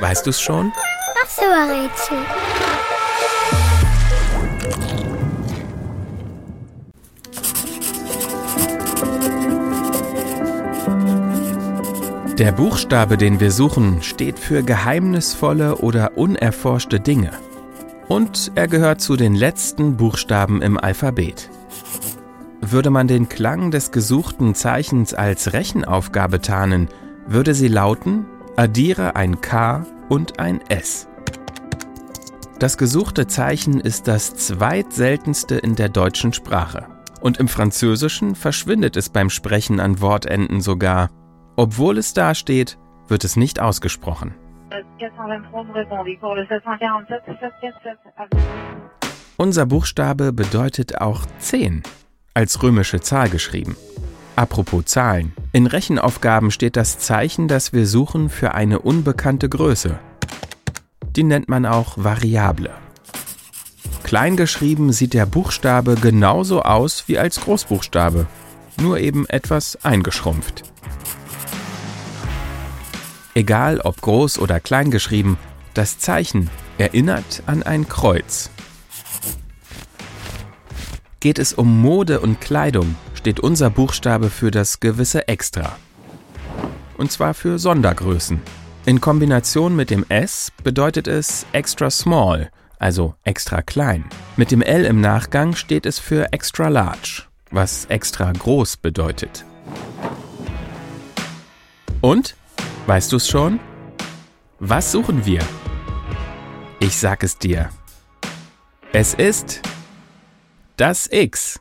Weißt du's schon? Ach so, ein Rätsel. Der Buchstabe, den wir suchen, steht für geheimnisvolle oder unerforschte Dinge. Und er gehört zu den letzten Buchstaben im Alphabet. Würde man den Klang des gesuchten Zeichens als Rechenaufgabe tarnen, würde sie lauten, addiere ein K und ein S. Das gesuchte Zeichen ist das zweitseltenste in der deutschen Sprache. Und im Französischen verschwindet es beim Sprechen an Wortenden sogar. Obwohl es da steht, wird es nicht ausgesprochen. Unser Buchstabe bedeutet auch 10, als römische Zahl geschrieben. Apropos Zahlen. In Rechenaufgaben steht das Zeichen, das wir suchen, für eine unbekannte Größe. Die nennt man auch Variable. Kleingeschrieben sieht der Buchstabe genauso aus wie als Großbuchstabe, nur eben etwas eingeschrumpft. Egal ob groß oder klein geschrieben, das Zeichen erinnert an ein Kreuz. Geht es um Mode und Kleidung, steht unser Buchstabe für das gewisse Extra. Und zwar für Sondergrößen. In Kombination mit dem S bedeutet es extra small, also extra klein. Mit dem L im Nachgang steht es für extra large, was extra groß bedeutet. Und? Weißt du es schon? Was suchen wir? Ich sag es dir. Es ist das X.